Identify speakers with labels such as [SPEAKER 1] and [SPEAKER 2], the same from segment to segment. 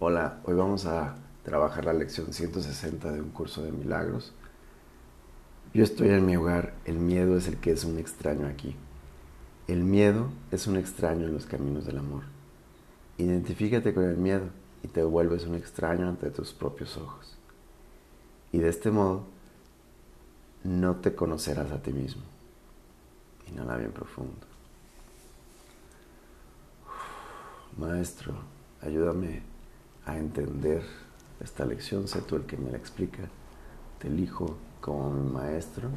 [SPEAKER 1] Hola, hoy vamos a trabajar la lección 160 de un curso de milagros. Yo estoy en mi hogar, el miedo es el que es un extraño aquí. El miedo es un extraño en los caminos del amor. Identifícate con el miedo y te vuelves un extraño ante tus propios ojos. Y de este modo no te conocerás a ti mismo. Inhala bien profundo. Maestro, ayúdame a entender esta lección, sé tú el que me la explica. Te elijo como mi maestro,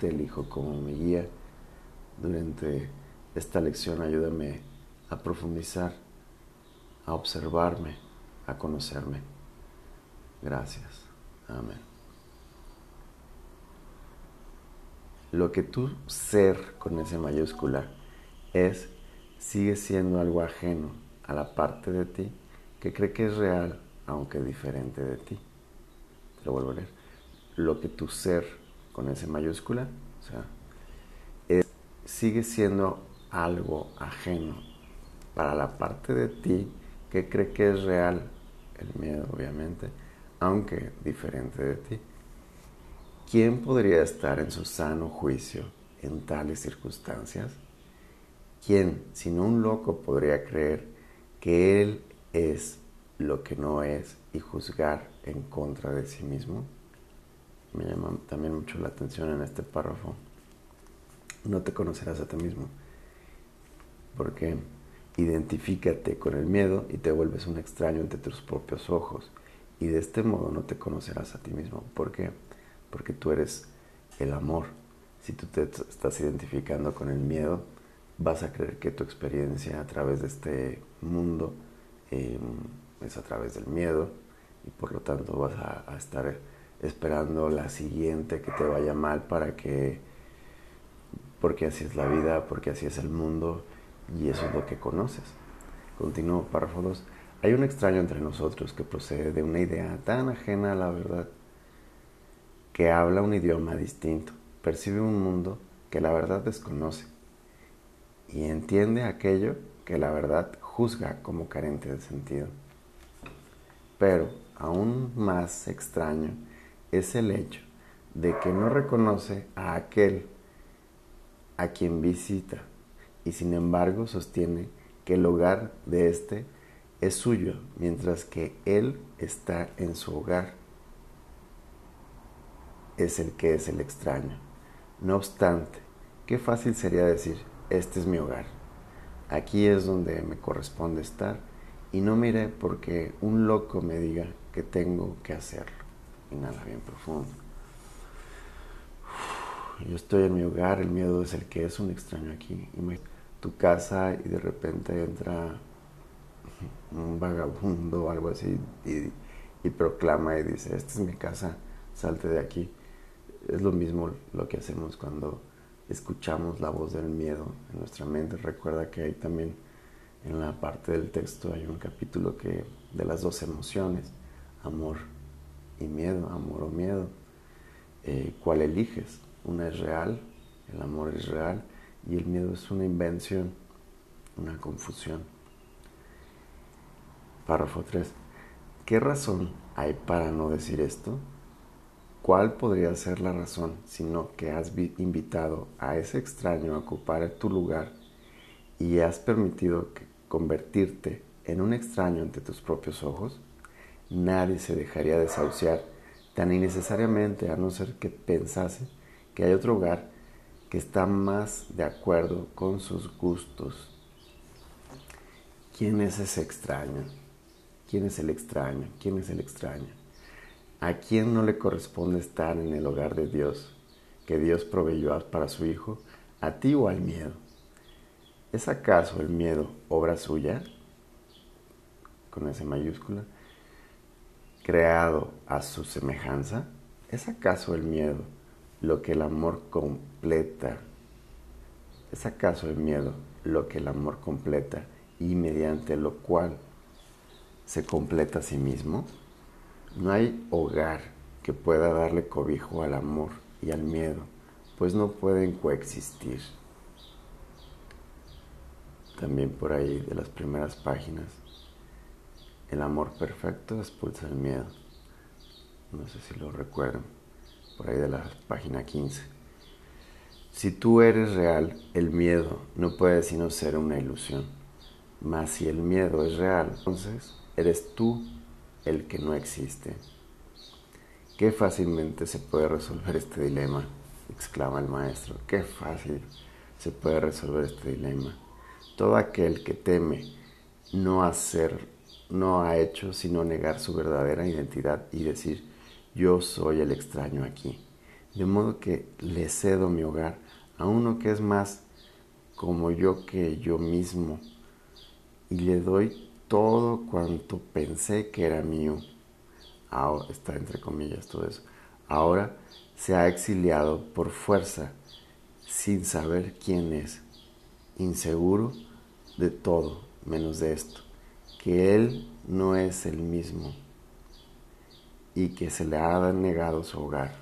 [SPEAKER 1] te elijo como mi guía. Durante esta lección ayúdame a profundizar, a observarme, a conocerme. Gracias. Amén. Lo que tu ser con ese mayúscula es, sigue siendo algo ajeno a la parte de ti que cree que es real, aunque diferente de ti. Te lo vuelvo a leer. Lo que tu ser, con ese mayúscula, o sea, sigue siendo algo ajeno para la parte de ti que cree que es real, el miedo obviamente, aunque diferente de ti. ¿Quién podría estar en su sano juicio en tales circunstancias? ¿Quién, sino un loco, podría creer que él es lo que no es y juzgar en contra de sí mismo. Me llama también mucho la atención en este párrafo. No te conocerás a ti mismo. Porque identifícate con el miedo y te vuelves un extraño ante tus propios ojos. Y de este modo no te conocerás a ti mismo. ¿Por qué? Porque tú eres el amor. Si tú te estás identificando con el miedo, vas a creer que tu experiencia a través de este mundo Em, es a través del miedo y por lo tanto vas a, estar esperando la siguiente que te vaya mal para que, porque así es la vida, porque así es el mundo y eso es lo que conoces. Continúo, párrafo 2. Hay un extraño entre nosotros que procede de una idea tan ajena a la verdad que habla un idioma distinto, percibe un mundo que la verdad desconoce y entiende aquello que la verdad juzga como carente de sentido. Pero aún más extraño es el hecho de que no reconoce a aquel a quien visita y sin embargo sostiene que el hogar de éste es suyo mientras que él está en su hogar. Es el que es el extraño. No obstante, qué fácil sería decir, este es mi hogar aquí es donde me corresponde estar y no mire porque un loco me diga que tengo que hacerlo. Inhala bien profundo. Yo estoy en mi hogar, el miedo es el que es un extraño aquí. Tu casa y de repente entra un vagabundo o algo así y, y proclama y dice, esta es mi casa, salte de aquí. Es lo mismo lo que hacemos cuando escuchamos la voz del miedo en nuestra mente. Recuerda que hay también en la parte del texto hay un capítulo que de las dos emociones, amor y miedo, amor o miedo. Eh, ¿Cuál eliges? Una es real, el amor es real y el miedo es una invención, una confusión. Párrafo 3. ¿Qué razón hay para no decir esto? ¿Cuál podría ser la razón sino que has invitado a ese extraño a ocupar tu lugar y has permitido convertirte en un extraño ante tus propios ojos? Nadie se dejaría desahuciar tan innecesariamente a no ser que pensase que hay otro hogar que está más de acuerdo con sus gustos. ¿Quién es ese extraño? ¿Quién es el extraño? ¿Quién es el extraño? ¿A quién no le corresponde estar en el hogar de Dios que Dios proveyó para su Hijo? ¿A ti o al miedo? ¿Es acaso el miedo obra suya? Con esa mayúscula. Creado a su semejanza. ¿Es acaso el miedo lo que el amor completa? ¿Es acaso el miedo lo que el amor completa y mediante lo cual se completa a sí mismo? No hay hogar que pueda darle cobijo al amor y al miedo, pues no pueden coexistir. También por ahí de las primeras páginas, El amor perfecto expulsa el miedo. No sé si lo recuerdan, por ahí de la página 15. Si tú eres real, el miedo no puede sino ser una ilusión. Mas si el miedo es real, entonces eres tú el que no existe. Qué fácilmente se puede resolver este dilema, exclama el maestro. Qué fácil se puede resolver este dilema. Todo aquel que teme no hacer no ha hecho sino negar su verdadera identidad y decir, yo soy el extraño aquí. De modo que le cedo mi hogar a uno que es más como yo que yo mismo y le doy todo cuanto pensé que era mío. Ahora está entre comillas todo eso. Ahora se ha exiliado por fuerza sin saber quién es, inseguro de todo menos de esto que Él no es el mismo y que se le ha negado su hogar.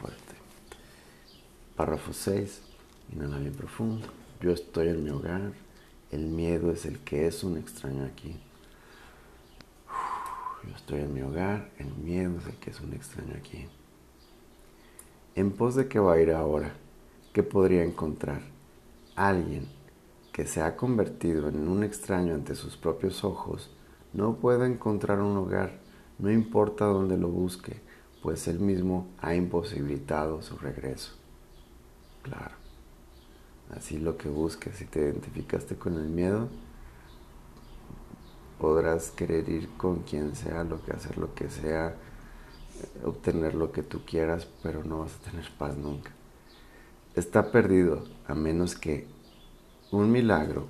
[SPEAKER 1] Fuerte. Párrafo 6. Inhala bien profundo. Yo estoy en mi hogar. El miedo es el que es un extraño aquí. Yo estoy en mi hogar. El miedo es el que es un extraño aquí. ¿En pos de qué va a ir ahora? ¿Qué podría encontrar? Alguien que se ha convertido en un extraño ante sus propios ojos, no puede encontrar un hogar, no importa dónde lo busque, pues él mismo ha imposibilitado su regreso. Así lo que busques, si te identificaste con el miedo, podrás querer ir con quien sea, lo que hacer lo que sea, obtener lo que tú quieras, pero no vas a tener paz nunca. Está perdido a menos que un milagro,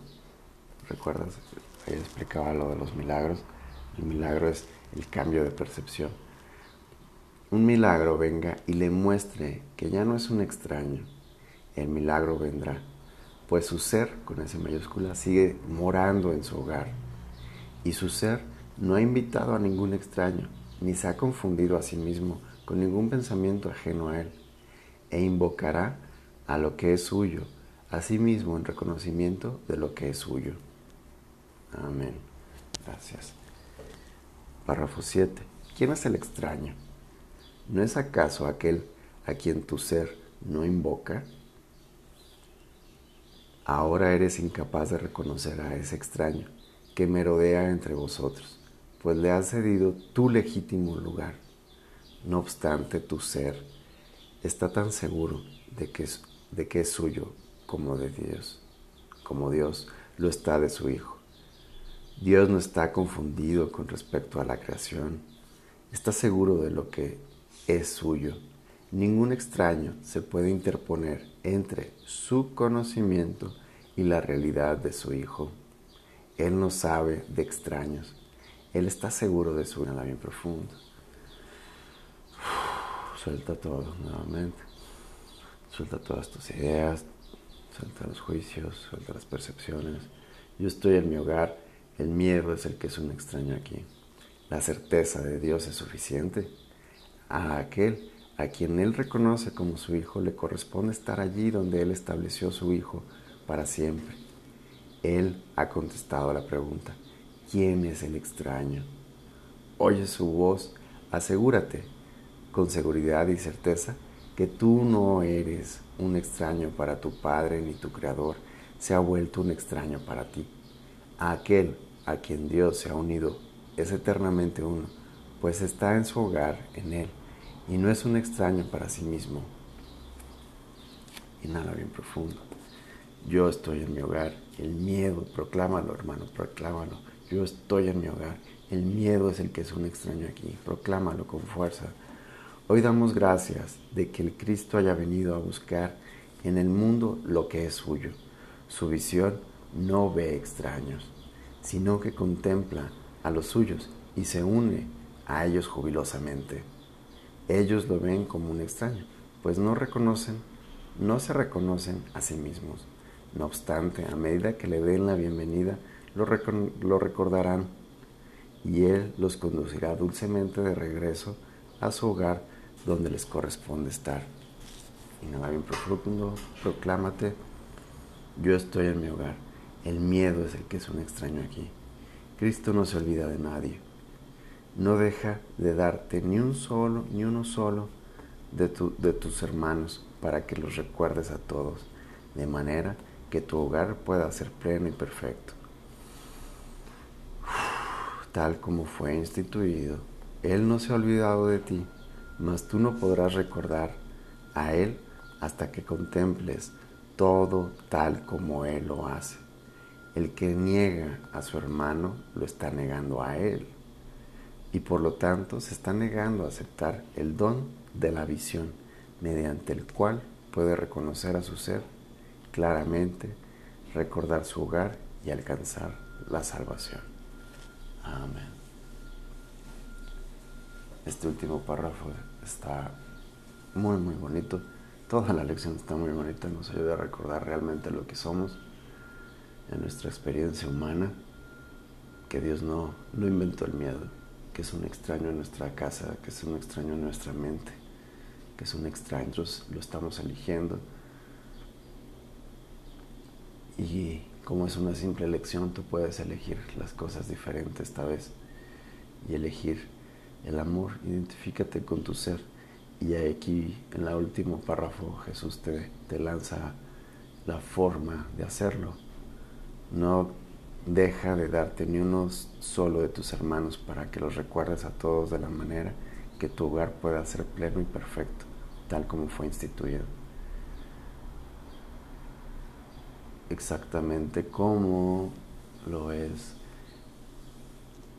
[SPEAKER 1] ¿recuerdas? Ahí explicaba lo de los milagros. El milagro es el cambio de percepción. Un milagro venga y le muestre que ya no es un extraño. El milagro vendrá, pues su ser, con ese mayúscula, sigue morando en su hogar. Y su ser no ha invitado a ningún extraño, ni se ha confundido a sí mismo con ningún pensamiento ajeno a él, e invocará a lo que es suyo mismo en reconocimiento de lo que es suyo. Amén. Gracias. Párrafo 7. ¿Quién es el extraño? ¿No es acaso aquel a quien tu ser no invoca? Ahora eres incapaz de reconocer a ese extraño que merodea entre vosotros, pues le has cedido tu legítimo lugar. No obstante, tu ser está tan seguro de que es, de que es suyo como de Dios, como Dios lo está de su Hijo. Dios no está confundido con respecto a la creación, está seguro de lo que es suyo. Ningún extraño se puede interponer entre su conocimiento y la realidad de su Hijo. Él no sabe de extraños. Él está seguro de su nada bien profundo. Suelta todo nuevamente. Suelta todas tus ideas, suelta los juicios, suelta las percepciones. Yo estoy en mi hogar, el miedo es el que es un extraño aquí. La certeza de Dios es suficiente. A aquel a quien Él reconoce como su hijo le corresponde estar allí donde Él estableció su hijo para siempre. Él ha contestado a la pregunta, ¿quién es el extraño? Oye su voz, asegúrate con seguridad y certeza que tú no eres un extraño para tu Padre ni tu Creador, se ha vuelto un extraño para ti. Aquel a quien Dios se ha unido es eternamente uno, pues está en su hogar en Él y no es un extraño para sí mismo. Inhala bien profundo. Yo estoy en mi hogar. El miedo, proclámalo hermano, proclámalo. Yo estoy en mi hogar. El miedo es el que es un extraño aquí. Proclámalo con fuerza. Hoy damos gracias de que el Cristo haya venido a buscar en el mundo lo que es suyo. Su visión no ve extraños, sino que contempla a los suyos y se une a ellos jubilosamente. Ellos lo ven como un extraño, pues no reconocen, no se reconocen a sí mismos. No obstante, a medida que le den la bienvenida, lo, recordarán y Él los conducirá dulcemente de regreso a su hogar donde les corresponde estar. Inhala bien profundo, proclámate, yo estoy en mi hogar. El miedo es el que es un extraño aquí. Cristo no se olvida de nadie. No deja de darte ni un solo, ni uno solo de, de tus hermanos para que los recuerdes a todos, de manera que tu hogar pueda ser pleno y perfecto. Tal como fue instituido, Él no se ha olvidado de ti, mas tú no podrás recordar a Él hasta que contemples todo tal como Él lo hace. El que niega a su hermano lo está negando a Él y por lo tanto se está negando a aceptar el don de la visión mediante el cual puede reconocer a su ser claramente, recordar su hogar y alcanzar la salvación. Amén. Este último párrafo está muy, muy bonito. Toda la lección está muy bonita, nos ayuda a recordar realmente lo que somos en nuestra experiencia humana, que Dios no, no inventó el miedo, que es un extraño en nuestra casa, que es un extraño en nuestra mente, que es un extraño, lo estamos eligiendo. Y como es una simple elección, tú puedes elegir las cosas diferentes esta vez y elegir el amor. Identifícate con tu ser. Y aquí en el último párrafo Jesús te, te lanza la forma de hacerlo. No deja de darte ni uno solo de tus hermanos para que los recuerdes a todos de la manera que tu hogar pueda ser pleno y perfecto, tal como fue instituido. Exactamente como lo es.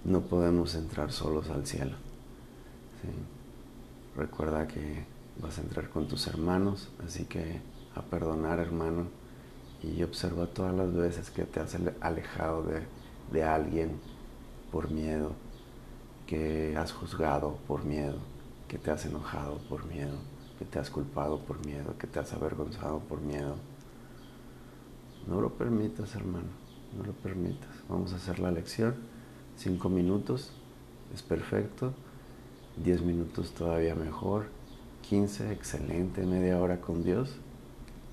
[SPEAKER 1] No podemos entrar solos al cielo. Recuerda que vas a entrar con tus hermanos, así que a perdonar hermano y observa todas las veces que te has alejado de, alguien por miedo, que has juzgado por miedo, que te has enojado por miedo, que te has culpado por miedo, que te has avergonzado por miedo. No lo permitas, hermano, no lo permitas. Vamos a hacer la lección. Cinco minutos, es perfecto. Diez minutos todavía mejor. Quince, excelente. Media hora con Dios,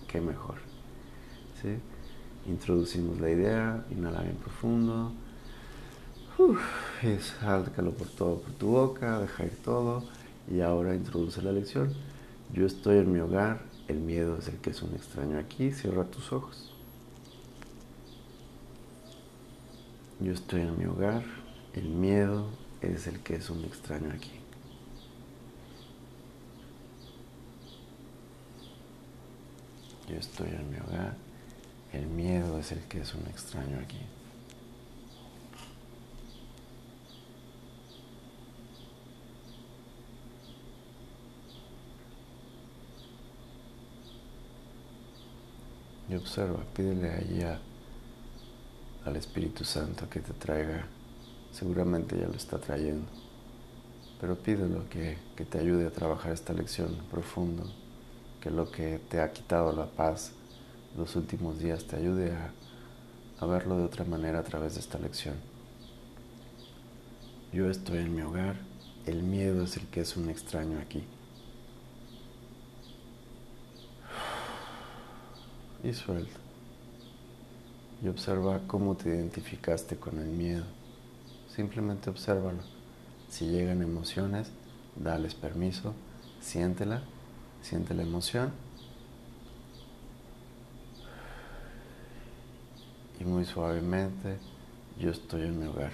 [SPEAKER 1] qué mejor. Introducimos la idea, inhala bien profundo. Uf, exhálcalo por todo por tu boca, deja ir todo. Y ahora introduce la lección. Yo estoy en mi hogar, el miedo es el que es un extraño aquí. Cierra tus ojos. Yo estoy en mi hogar, el miedo es el que es un extraño aquí. Yo estoy en mi hogar, el miedo es el que es un extraño aquí. Y observa, pídele allí al Espíritu Santo que te traiga. Seguramente ya lo está trayendo. Pero pídelo que, que te ayude a trabajar esta lección profundo, que lo que te ha quitado la paz los últimos días te ayude a, verlo de otra manera a través de esta lección. Yo estoy en mi hogar, el miedo es el que es un extraño aquí. Y suelta. Y observa cómo te identificaste con el miedo. Simplemente obsérvalo. Si llegan emociones, dales permiso, siéntela, siente la emoción y muy suavemente yo estoy en mi hogar.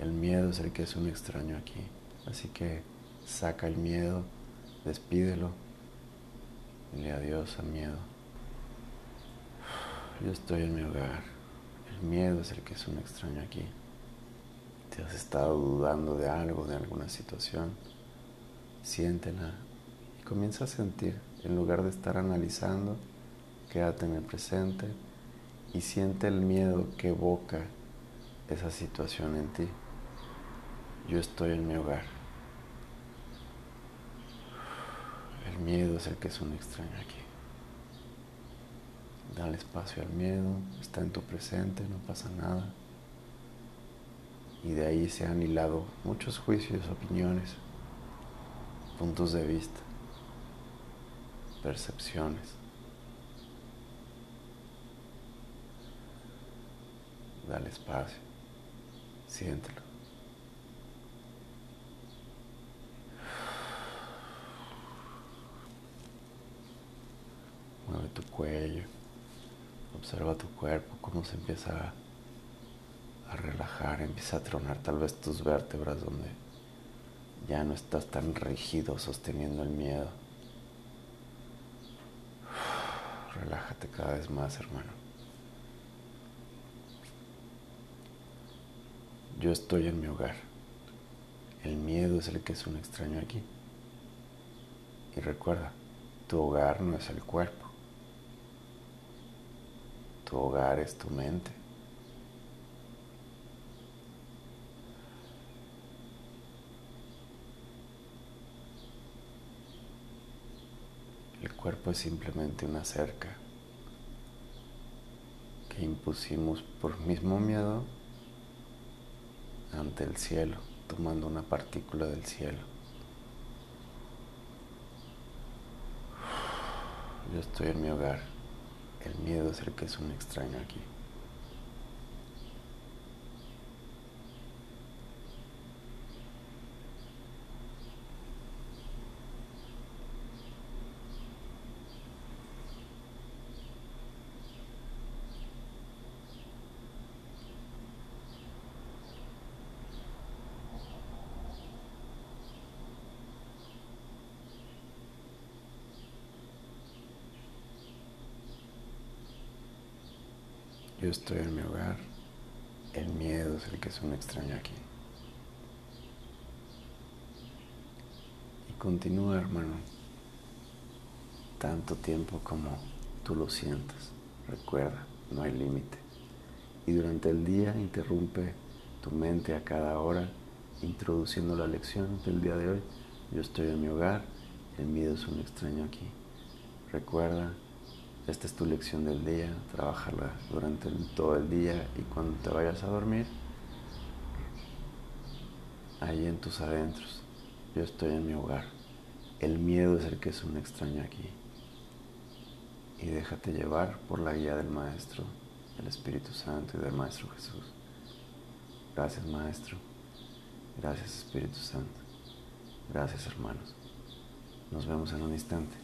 [SPEAKER 1] El miedo es el que es un extraño aquí. Así que saca el miedo, despídelo, dile adiós al miedo. Yo estoy en mi hogar. El miedo es el que es un extraño aquí. Te has estado dudando de algo, de alguna situación. Siéntela y comienza a sentir. En lugar de estar analizando, quédate en el presente y siente el miedo que evoca esa situación en ti. Yo estoy en mi hogar. El miedo es el que es un extraño aquí. Dale espacio al miedo, está en tu presente, no pasa nada. Y de ahí se han hilado muchos juicios, opiniones, puntos de vista, percepciones. Dale espacio. Siéntelo. Mueve tu cuello. Observa tu cuerpo, cómo se empieza a relajar, empieza a tronar tal vez tus vértebras donde ya no estás tan rígido sosteniendo el miedo. Relájate cada vez más, hermano. Yo estoy en mi hogar. El miedo es el que es un extraño aquí. Y recuerda, tu hogar no es el cuerpo. Tu hogar es tu mente. El cuerpo es simplemente una cerca que impusimos por mismo miedo ante el cielo, tomando una partícula del cielo. Yo estoy en mi hogar. El miedo es el que es un extraño aquí. Yo estoy en mi hogar. El miedo es el que es un extraño aquí. Y continúa, hermano, tanto tiempo como tú lo sientas. Recuerda, no hay límite. Y durante el día interrumpe tu mente a cada hora, introduciendo la lección del día de hoy. Yo estoy en mi hogar, el miedo es un extraño aquí. Recuerda esta es tu lección del día, trabájala durante todo el día y cuando te vayas a dormir, ahí en tus adentros, yo estoy en mi hogar. El miedo es el que es un extraño aquí. Y déjate llevar por la guía del Maestro, del Espíritu Santo y del Maestro Jesús. Gracias Maestro. Gracias Espíritu Santo. Gracias hermanos. Nos vemos en un instante.